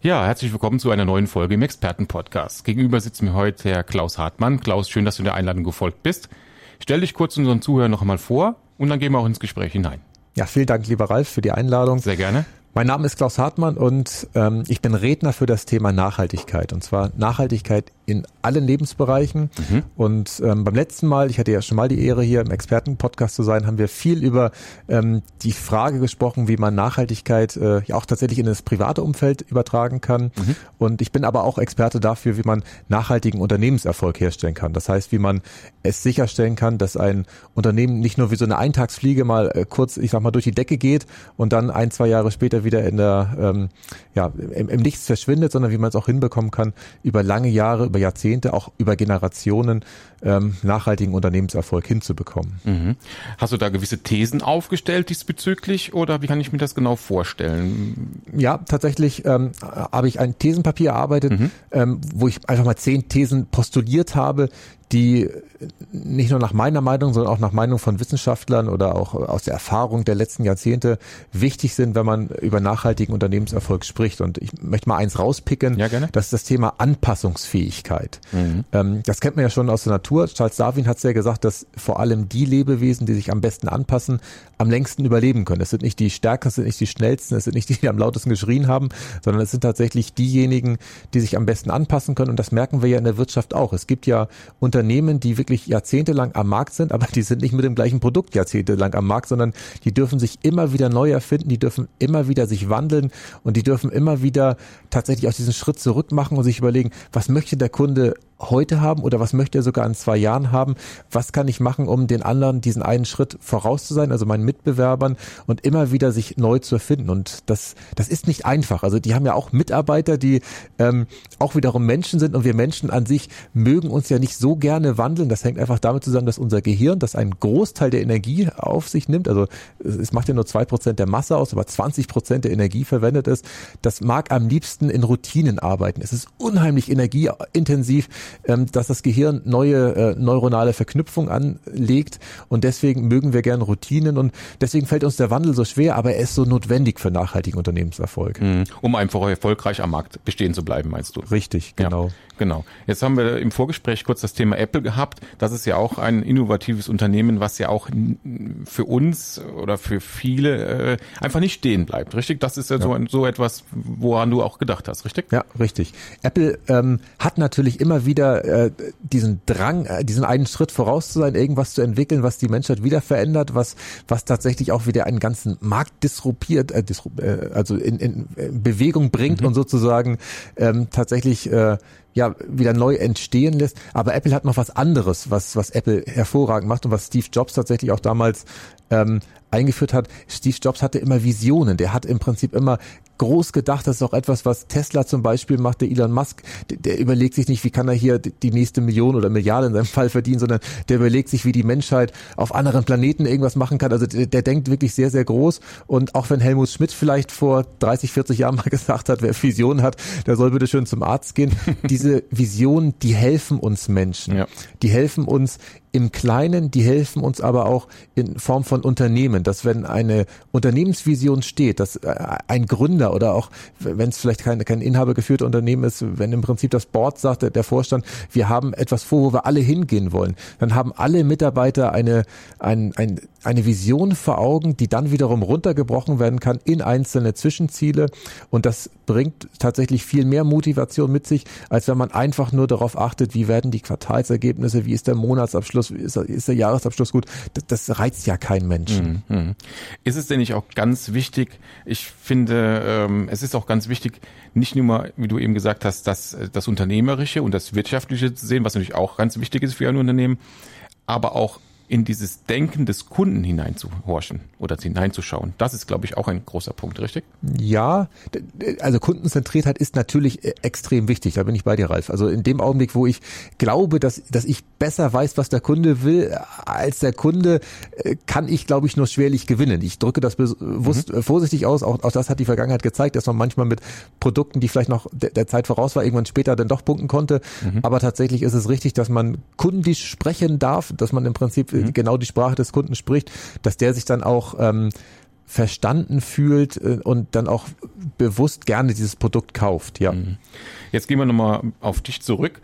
Ja, herzlich willkommen zu einer neuen Folge im Expertenpodcast. Gegenüber sitzt mir heute Herr Klaus Hartmann. Klaus, schön, dass du der Einladung gefolgt bist. Stell dich kurz unseren Zuhörern noch einmal vor und dann gehen wir auch ins Gespräch hinein. Ja, vielen Dank, lieber Ralf, für die Einladung. Sehr gerne. Mein Name ist Klaus Hartmann und ähm, ich bin Redner für das Thema Nachhaltigkeit. Und zwar Nachhaltigkeit in allen Lebensbereichen. Mhm. Und ähm, beim letzten Mal, ich hatte ja schon mal die Ehre, hier im Expertenpodcast zu sein, haben wir viel über ähm, die Frage gesprochen, wie man Nachhaltigkeit äh, ja auch tatsächlich in das private Umfeld übertragen kann. Mhm. Und ich bin aber auch Experte dafür, wie man nachhaltigen Unternehmenserfolg herstellen kann. Das heißt, wie man es sicherstellen kann, dass ein Unternehmen nicht nur wie so eine Eintagsfliege mal äh, kurz, ich sag mal, durch die Decke geht und dann ein, zwei Jahre später wieder in der, ähm, ja, im, im Nichts verschwindet, sondern wie man es auch hinbekommen kann, über lange Jahre, über über Jahrzehnte, auch über Generationen ähm, nachhaltigen Unternehmenserfolg hinzubekommen. Mhm. Hast du da gewisse Thesen aufgestellt diesbezüglich oder wie kann ich mir das genau vorstellen? Ja, tatsächlich ähm, habe ich ein Thesenpapier erarbeitet, mhm. ähm, wo ich einfach mal zehn Thesen postuliert habe, die nicht nur nach meiner Meinung, sondern auch nach Meinung von Wissenschaftlern oder auch aus der Erfahrung der letzten Jahrzehnte wichtig sind, wenn man über nachhaltigen Unternehmenserfolg spricht. Und ich möchte mal eins rauspicken, ja, gerne. das ist das Thema Anpassungsfähigkeit. Mhm. Ähm, das kennt man ja schon aus der Natur. Charles Darwin hat es ja gesagt, dass vor allem die Lebewesen, die sich am besten anpassen, am längsten überleben können. Es sind nicht die stärksten, es sind nicht die schnellsten, es sind nicht die, die am lautesten geschrien haben, sondern es sind tatsächlich diejenigen, die sich am besten anpassen können. Und das merken wir ja in der Wirtschaft auch. Es gibt ja unter Unternehmen, die wirklich jahrzehntelang am Markt sind, aber die sind nicht mit dem gleichen Produkt jahrzehntelang am Markt, sondern die dürfen sich immer wieder neu erfinden, die dürfen immer wieder sich wandeln und die dürfen immer wieder tatsächlich auch diesen Schritt zurück machen und sich überlegen, was möchte der Kunde heute haben oder was möchte er sogar in zwei Jahren haben? Was kann ich machen, um den anderen diesen einen Schritt voraus zu sein, also meinen Mitbewerbern und immer wieder sich neu zu erfinden? Und das, das ist nicht einfach. Also die haben ja auch Mitarbeiter, die ähm, auch wiederum Menschen sind und wir Menschen an sich mögen uns ja nicht so gerne wandeln. Das hängt einfach damit zusammen, dass unser Gehirn, das einen Großteil der Energie auf sich nimmt, also es macht ja nur zwei Prozent der Masse aus, aber 20 Prozent der Energie verwendet ist, das mag am liebsten in Routinen arbeiten. Es ist unheimlich energieintensiv dass das Gehirn neue äh, neuronale Verknüpfungen anlegt und deswegen mögen wir gern Routinen und deswegen fällt uns der Wandel so schwer, aber er ist so notwendig für nachhaltigen Unternehmenserfolg. Mhm. Um einfach erfolgreich am Markt bestehen zu bleiben, meinst du? Richtig, genau. Ja, genau. Jetzt haben wir im Vorgespräch kurz das Thema Apple gehabt. Das ist ja auch ein innovatives Unternehmen, was ja auch für uns oder für viele äh, einfach nicht stehen bleibt, richtig? Das ist ja, ja. So, so etwas, woran du auch gedacht hast, richtig? Ja, richtig. Apple ähm, hat natürlich immer wieder wieder äh, diesen Drang, äh, diesen einen Schritt voraus zu sein, irgendwas zu entwickeln, was die Menschheit wieder verändert, was was tatsächlich auch wieder einen ganzen Markt disruptiert, äh, disrup äh, also in, in, Bewegung bringt mhm. und sozusagen ähm, tatsächlich äh, ja wieder neu entstehen lässt. Aber Apple hat noch was anderes, was was Apple hervorragend macht und was Steve Jobs tatsächlich auch damals ähm, eingeführt hat. Steve Jobs hatte immer Visionen. Der hat im Prinzip immer groß gedacht. Das ist auch etwas, was Tesla zum Beispiel macht. Der Elon Musk, der, der, überlegt sich nicht, wie kann er hier die nächste Million oder Milliarde in seinem Fall verdienen, sondern der überlegt sich, wie die Menschheit auf anderen Planeten irgendwas machen kann. Also der, der denkt wirklich sehr, sehr groß. Und auch wenn Helmut Schmidt vielleicht vor 30, 40 Jahren mal gesagt hat, wer Visionen hat, der soll bitte schön zum Arzt gehen. Diese Visionen, die helfen uns Menschen. Ja. Die helfen uns im Kleinen, die helfen uns aber auch in Form von Unternehmen, dass wenn eine Unternehmensvision steht, dass äh, ein Gründer oder auch, wenn es vielleicht kein, kein inhabergeführtes Unternehmen ist, wenn im Prinzip das Board sagt, der, Vorstand, wir haben etwas vor, wo wir alle hingehen wollen, dann haben alle Mitarbeiter eine, ein, ein, eine Vision vor Augen, die dann wiederum runtergebrochen werden kann in einzelne Zwischenziele und das bringt tatsächlich viel mehr Motivation mit sich, als wenn man einfach nur darauf achtet, wie werden die Quartalsergebnisse, wie ist der Monatsabschluss, ist, ist der Jahresabschluss gut. Das, das reizt ja keinen Menschen. Mhm, mhm. Ist es denn nicht auch ganz wichtig, ich finde, ähm, es ist auch ganz wichtig, nicht nur mal, wie du eben gesagt hast, das, das Unternehmerische und das Wirtschaftliche zu sehen, was natürlich auch ganz wichtig ist für ein Unternehmen, aber auch in dieses Denken des Kunden hineinzuhorchen oder hineinzuschauen. Das ist, glaube ich, auch ein großer Punkt, richtig? Ja, also Kundenzentriertheit ist natürlich äh, extrem wichtig. Da bin ich bei dir, Ralf. Also in dem Augenblick, wo ich glaube, dass, dass ich besser weiß, was der Kunde will, als der Kunde, äh, kann ich, glaube ich, nur schwerlich gewinnen. Ich drücke das bewusst mhm. vorsichtig aus. Auch, auch das hat die Vergangenheit gezeigt, dass man manchmal mit Produkten, die vielleicht noch der, der Zeit voraus war, irgendwann später dann doch punkten konnte. Mhm. Aber tatsächlich ist es richtig, dass man kundisch sprechen darf, dass man im Prinzip mhm. genau die Sprache des Kunden spricht, dass der sich dann auch ähm, verstanden fühlt äh, und dann auch bewusst gerne dieses Produkt kauft. Ja. Mhm. Jetzt gehen wir nochmal auf dich zurück.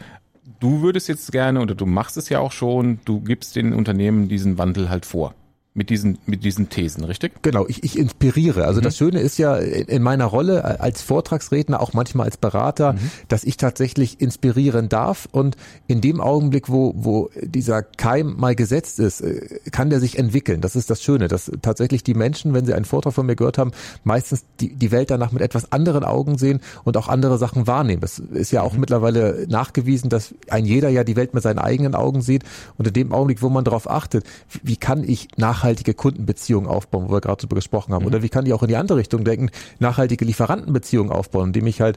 Du würdest jetzt gerne oder du machst es ja auch schon, du gibst den Unternehmen diesen Wandel halt vor mit diesen, mit diesen Thesen, richtig? Genau, ich, ich inspiriere. Also mhm. das Schöne ist ja in meiner Rolle als Vortragsredner, auch manchmal als Berater, mhm. dass ich tatsächlich inspirieren darf und in dem Augenblick, wo, wo dieser Keim mal gesetzt ist, äh, kann der sich entwickeln. Das ist das Schöne, dass tatsächlich die Menschen, wenn sie einen Vortrag von mir gehört haben, meistens die, die Welt danach mit etwas anderen Augen sehen und auch andere Sachen wahrnehmen. Es ist ja auch mhm. mittlerweile nachgewiesen, dass ein jeder ja die Welt mit seinen eigenen Augen sieht und in dem Augenblick, wo man darauf achtet, wie kann ich nach nachhaltige Kundenbeziehungen aufbauen, wo wir gerade darüber gesprochen haben? Mhm. Oder wie kann ich auch in die andere Richtung denken, nachhaltige Lieferantenbeziehungen aufbauen, indem ich halt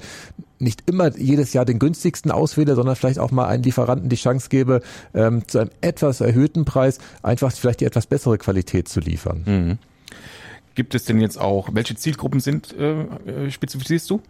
nicht immer jedes Jahr den günstigsten auswähle, sondern vielleicht auch mal einen Lieferanten die Chance gebe, ähm, zu einem etwas erhöhten Preis einfach vielleicht die etwas bessere Qualität zu liefern. Mhm. Gibt es denn jetzt auch, welche Zielgruppen sind, äh, äh spezifizierst du?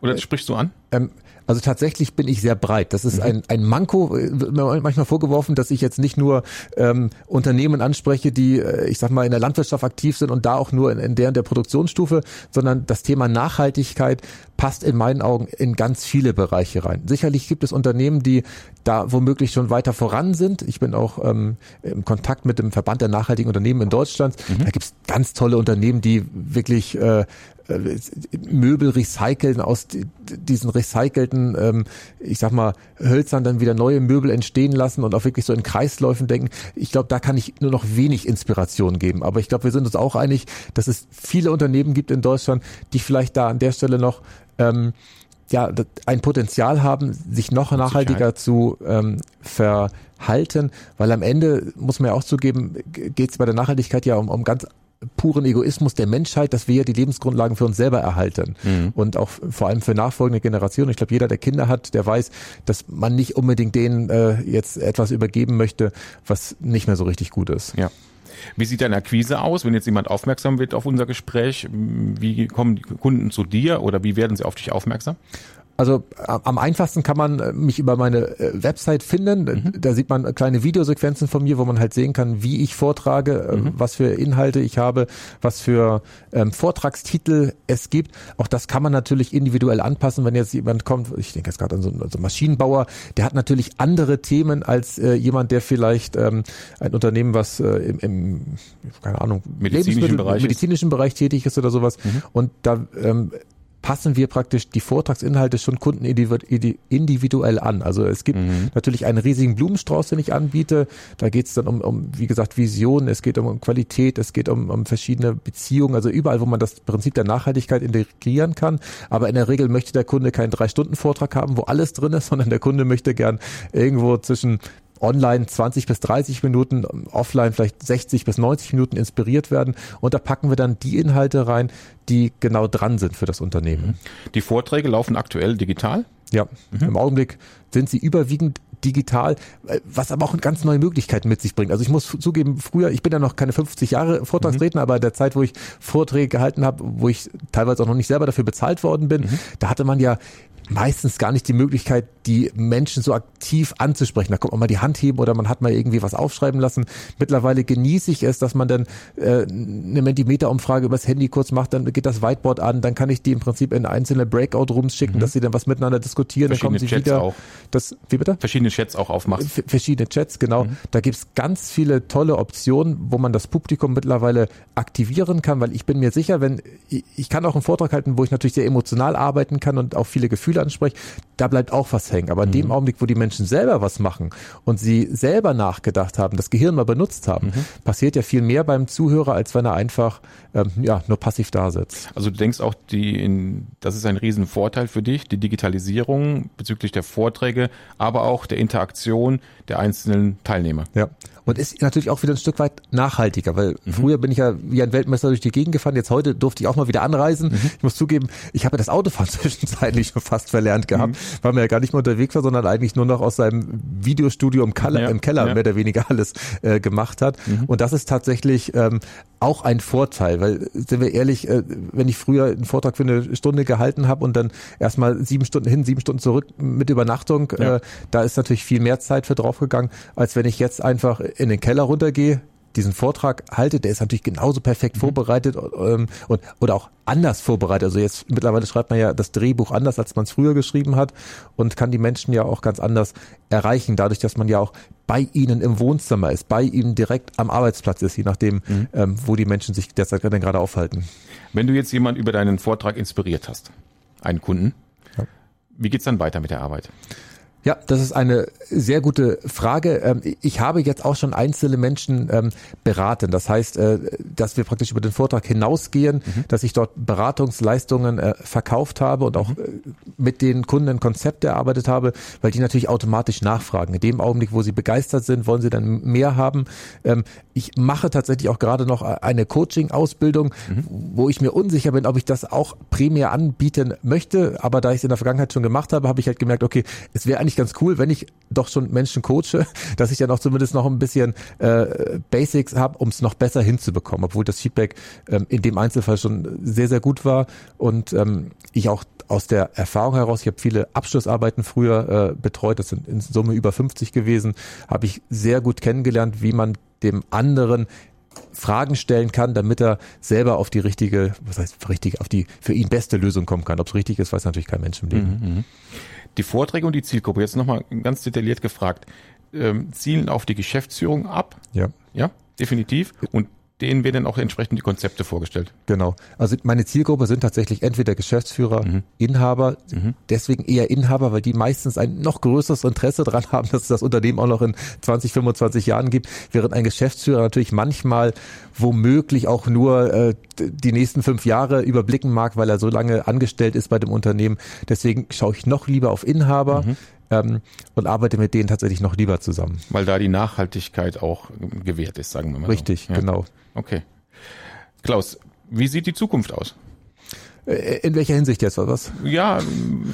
Oder äh, sprichst du an? Ähm, also tatsächlich bin ich sehr breit. Das ist mhm. ein, ein Manko, wird mir manchmal vorgeworfen, dass ich jetzt nicht nur ähm, Unternehmen anspreche, die, äh, ich sag mal, in der Landwirtschaft aktiv sind und da auch nur in, in der, in der Produktionsstufe, sondern das Thema Nachhaltigkeit passt in meinen Augen in ganz viele Bereiche rein. Sicherlich gibt es Unternehmen, die da womöglich schon weiter voran sind. Ich bin auch ähm, im Kontakt mit dem Verband der nachhaltigen Unternehmen in Deutschland. Mhm. Da gibt es ganz tolle Unternehmen, die wirklich äh, äh, Möbel recyceln, aus diesen recycelten, ähm, ich sag mal, Hölzern dann wieder neue Möbel entstehen lassen und auch wirklich so in Kreisläufen denken. Ich glaube, da kann ich nur noch wenig Inspiration geben. Aber ich glaube, wir sind uns auch einig, dass es viele Unternehmen gibt in Deutschland, die vielleicht da an der Stelle noch ähm, ja, ein Potenzial haben, sich noch nachhaltiger zu ähm, verhalten, weil am Ende, muss man ja auch zugeben, geht es bei der Nachhaltigkeit ja um, um ganz puren Egoismus der Menschheit, dass wir die Lebensgrundlagen für uns selber erhalten. Mhm. Und auch vor allem für nachfolgende Generationen. Ich glaube, jeder, der Kinder hat, der weiß, dass man nicht unbedingt denen äh, jetzt etwas übergeben möchte, was nicht mehr so richtig gut ist. Ja. Wie sieht deine Akquise aus, wenn jetzt jemand aufmerksam wird auf unser Gespräch? Wie kommen die Kunden zu dir oder wie werden sie auf dich aufmerksam? Also am einfachsten kann man äh, mich über meine äh, Website finden. Mhm. Da sieht man kleine Videosequenzen von mir, wo man halt sehen kann, wie ich vortrage, äh, mhm. was für Inhalte ich habe, was für ähm, Vortragstitel es gibt. Auch das kann man natürlich individuell anpassen, wenn jetzt jemand kommt, ich denke jetzt gerade an so, einen so Maschinenbauer, der hat natürlich andere Themen als äh, jemand, der vielleicht ähm, ein Unternehmen, was äh, im, im, keine Ahnung, medizinischen Bereich, medizinischen Bereich tätig ist oder sowas. Mhm. Und da ähm, passen wir praktisch die Vortragsinhalte schon Kunden individuell an. Also es gibt mhm. natürlich einen riesigen Blumenstrauß, den ich anbiete. Da geht es dann um, um, wie gesagt, Visionen, es geht um, Qualität, es geht um, um verschiedene Beziehungen, also überall, wo man das Prinzip der Nachhaltigkeit integrieren kann. Aber in der Regel möchte der Kunde keinen Drei-Stunden-Vortrag haben, wo alles drin ist, sondern der Kunde möchte gern irgendwo zwischen online 20 bis 30 Minuten, offline vielleicht 60 bis 90 Minuten inspiriert werden. Und da packen wir dann die Inhalte rein, die genau dran sind für das Unternehmen. Die Vorträge laufen aktuell digital? Ja, mhm. im Augenblick sind sie überwiegend digital, was aber auch ganz neue Möglichkeiten mit sich bringt. Also ich muss zugeben, früher, ich bin ja noch keine 50 Jahre Vortragsredner, mhm. aber in der Zeit, wo ich Vorträge gehalten habe, wo ich teilweise auch noch nicht selber dafür bezahlt worden bin, mhm. da hatte man ja meistens gar nicht die Möglichkeit, die Menschen so aktiv anzusprechen. Da kommt man mal die Hand heben oder man hat mal irgendwie was aufschreiben lassen. Mittlerweile genieße ich es, dass man dann äh, eine Mentimeter-Umfrage übers Handy kurz macht, dann geht das Whiteboard an, dann kann ich die im Prinzip in einzelne Breakout-Rooms schicken, mhm. dass sie dann was miteinander diskutieren, dann kommen sie Chats wieder. Auch. Das, wie bitte? Verschiedene Chats auch aufmachen. Verschiedene Chats, genau. Mhm. Da gibt's ganz viele tolle Optionen, wo man das Publikum mittlerweile aktivieren kann, weil ich bin mir sicher, wenn ich kann auch einen Vortrag halten, wo ich natürlich sehr emotional arbeiten kann und auch viele Gefühle Beispiele anspreche, da bleibt auch was hängen. Aber in dem Augenblick, wo die Menschen selber was machen und sie selber nachgedacht haben, das Gehirn mal benutzt haben, passiert ja viel mehr beim Zuhörer, als wenn er einfach ähm, ja nur passiv da sitzt. Also du denkst auch, die in, das ist ein Riesenvorteil für dich, die Digitalisierung bezüglich der Vorträge, aber auch der Interaktion der einzelnen Teilnehmer. Ja. Und ist natürlich auch wieder ein Stück weit nachhaltiger, weil früher bin ich ja wie ein Weltmeister durch die Gegend gefahren, jetzt heute durfte ich auch mal wieder anreisen. Ich muss zugeben, ich habe das Autofahren zwischenzeitlich schon fast verlernt gehabt, weil man ja gar nicht mehr unterwegs war, sondern eigentlich nur noch aus seinem Videostudio im, Keller, Ja, im Keller ja. mehr oder weniger alles äh, gemacht hat. Und das ist tatsächlich ähm, auch ein Vorteil, weil sind wir ehrlich, äh, wenn ich früher einen Vortrag für eine Stunde gehalten habe und dann erstmal sieben Stunden hin, sieben Stunden zurück mit Übernachtung, Ja. äh, da ist natürlich viel mehr Zeit für draufgegangen, als wenn ich jetzt einfach in den Keller runtergehe, diesen Vortrag halte, der ist natürlich genauso perfekt vorbereitet ähm, und oder auch anders vorbereitet. Also jetzt mittlerweile schreibt man ja das Drehbuch anders, als man es früher geschrieben hat und kann die Menschen ja auch ganz anders erreichen, dadurch, dass man ja auch bei ihnen im Wohnzimmer ist, bei ihnen direkt am Arbeitsplatz ist, je nachdem, ähm, wo die Menschen sich derzeit gerade aufhalten. Wenn du jetzt jemand über deinen Vortrag inspiriert hast, einen Kunden, Ja. wie geht's dann weiter mit der Arbeit? Ja, das ist eine sehr gute Frage. Ähm, Ich habe jetzt auch schon einzelne Menschen ähm, beraten. Das heißt, äh, dass wir praktisch über den Vortrag hinausgehen, dass ich dort Beratungsleistungen äh, verkauft habe und auch äh, mit den Kunden ein Konzept erarbeitet habe, weil die natürlich automatisch nachfragen. In dem Augenblick, wo sie begeistert sind, wollen sie dann mehr haben. Ähm, Ich mache tatsächlich auch gerade noch eine Coaching-Ausbildung, wo ich mir unsicher bin, ob ich das auch primär anbieten möchte. Aber da ich es in der Vergangenheit schon gemacht habe, habe ich halt gemerkt, okay, es wäre eigentlich ganz cool, wenn ich doch schon Menschen coache, dass ich dann auch zumindest noch ein bisschen äh, Basics habe, um es noch besser hinzubekommen, obwohl das Feedback ähm, in dem Einzelfall schon sehr, sehr gut war. Und ähm, ich auch aus der Erfahrung heraus, ich habe viele Abschlussarbeiten früher äh, betreut, das sind in Summe über 50 gewesen, habe ich sehr gut kennengelernt, wie man dem anderen Fragen stellen kann, damit er selber auf die richtige, was heißt richtige, auf die für ihn beste Lösung kommen kann. Ob es richtig ist, weiß natürlich kein Mensch im Leben. Die Vorträge und die Zielgruppe, jetzt nochmal ganz detailliert gefragt, ähm, zielen auf die Geschäftsführung ab, Ja. ja, definitiv, und denen werden auch entsprechend die Konzepte vorgestellt. Genau. Also meine Zielgruppe sind tatsächlich entweder Geschäftsführer, Inhaber, deswegen eher Inhaber, weil die meistens ein noch größeres Interesse daran haben, dass es das Unternehmen auch noch in 20, 25 Jahren gibt, während ein Geschäftsführer natürlich manchmal womöglich auch nur äh, die nächsten fünf Jahre überblicken mag, weil er so lange angestellt ist bei dem Unternehmen. Deswegen schaue ich noch lieber auf Inhaber ähm, und arbeite mit denen tatsächlich noch lieber zusammen. Weil da die Nachhaltigkeit auch gewährt ist, sagen wir mal. Richtig, so. Ja. genau. Okay. Klaus, wie sieht die Zukunft aus? Äh, In welcher Hinsicht jetzt was? Ja,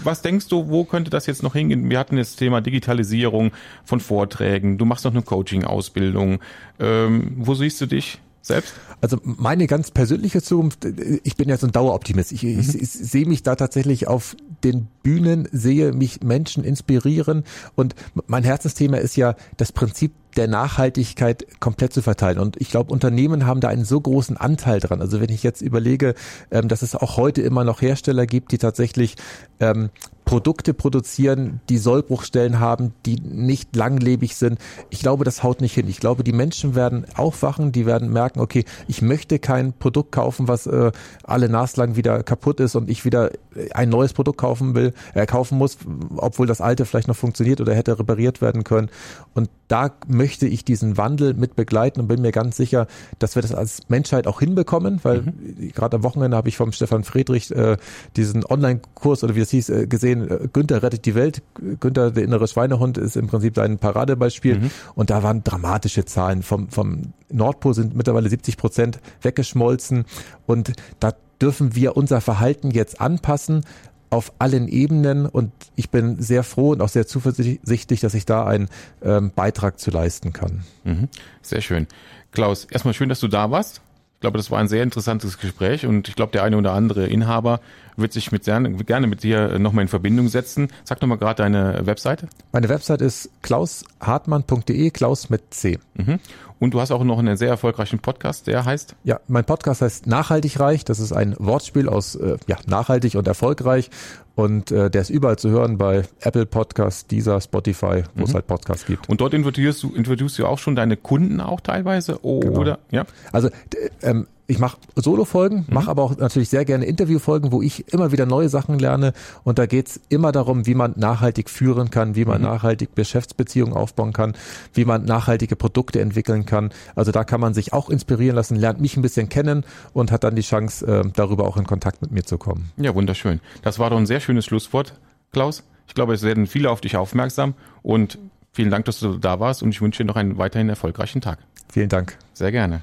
was denkst du, wo könnte das jetzt noch hingehen? Wir hatten das Thema Digitalisierung von Vorträgen. Du machst noch eine Coaching-Ausbildung. Ähm, wo siehst du dich selbst? Also meine ganz persönliche Zukunft, ich bin ja so ein Daueroptimist. Ich, ich, ich sehe mich da tatsächlich auf den Bühnen, sehe mich Menschen inspirieren und mein Herzensthema ist ja das Prinzip der Nachhaltigkeit komplett zu verteilen. Und ich glaube, Unternehmen haben da einen so großen Anteil dran. Also wenn ich jetzt überlege, ähm, dass es auch heute immer noch Hersteller gibt, die tatsächlich ähm, Produkte produzieren, die Sollbruchstellen haben, die nicht langlebig sind. Ich glaube, das haut nicht hin. Ich glaube, die Menschen werden aufwachen, die werden merken, okay, ich möchte kein Produkt kaufen, was äh, alle naslang wieder kaputt ist und ich wieder ein neues Produkt kaufen will, äh, kaufen muss, obwohl das alte vielleicht noch funktioniert oder hätte repariert werden können. Und da möchte ich diesen Wandel mit begleiten und bin mir ganz sicher, dass wir das als Menschheit auch hinbekommen, weil gerade am Wochenende habe ich vom Stefan Friedrich äh, diesen Online-Kurs oder wie es hieß äh, gesehen, äh, Günther rettet die Welt. Günther, der innere Schweinehund, ist im Prinzip sein Paradebeispiel. Und da waren dramatische Zahlen. Vom, vom Nordpol sind mittlerweile 70 Prozent weggeschmolzen. Und da dürfen wir unser Verhalten jetzt anpassen auf allen Ebenen und ich bin sehr froh und auch sehr zuversichtlich, dass ich da einen ähm, Beitrag zu leisten kann. Mhm. Sehr schön. Klaus, erstmal schön, dass du da warst. Ich glaube, das war ein sehr interessantes Gespräch und ich glaube, der eine oder andere Inhaber wird sich mit sehr, gerne mit dir nochmal in Verbindung setzen. Sag nochmal gerade deine Webseite. Meine Website ist klaushartmann.de, Klaus mit C. Mhm. Und du hast auch noch einen sehr erfolgreichen Podcast, der heißt? Ja, mein Podcast heißt Nachhaltig reich. Das ist ein Wortspiel aus äh, ja, nachhaltig und erfolgreich. Und äh, der ist überall zu hören bei Apple Podcasts, Deezer, Spotify, wo es halt Podcasts gibt. Und dort interviewst du, interviewst du auch schon deine Kunden auch teilweise? Oh, Genau. Oder? Ja. Also ähm, ich mache Solo-Folgen, mhm. mache aber auch natürlich sehr gerne Interview-Folgen, wo ich immer wieder neue Sachen lerne. Und da geht's immer darum, wie man nachhaltig führen kann, wie man mhm. nachhaltig Geschäftsbeziehungen aufbauen kann, wie man nachhaltige Produkte entwickeln kann. Also da kann man sich auch inspirieren lassen, lernt mich ein bisschen kennen und hat dann die Chance, äh, darüber auch in Kontakt mit mir zu kommen. Ja, wunderschön. Das war doch ein sehr schönes Schlusswort, Klaus. Ich glaube, es werden viele auf dich aufmerksam und vielen Dank, dass du da warst und ich wünsche dir noch einen weiterhin erfolgreichen Tag. Vielen Dank. Sehr gerne.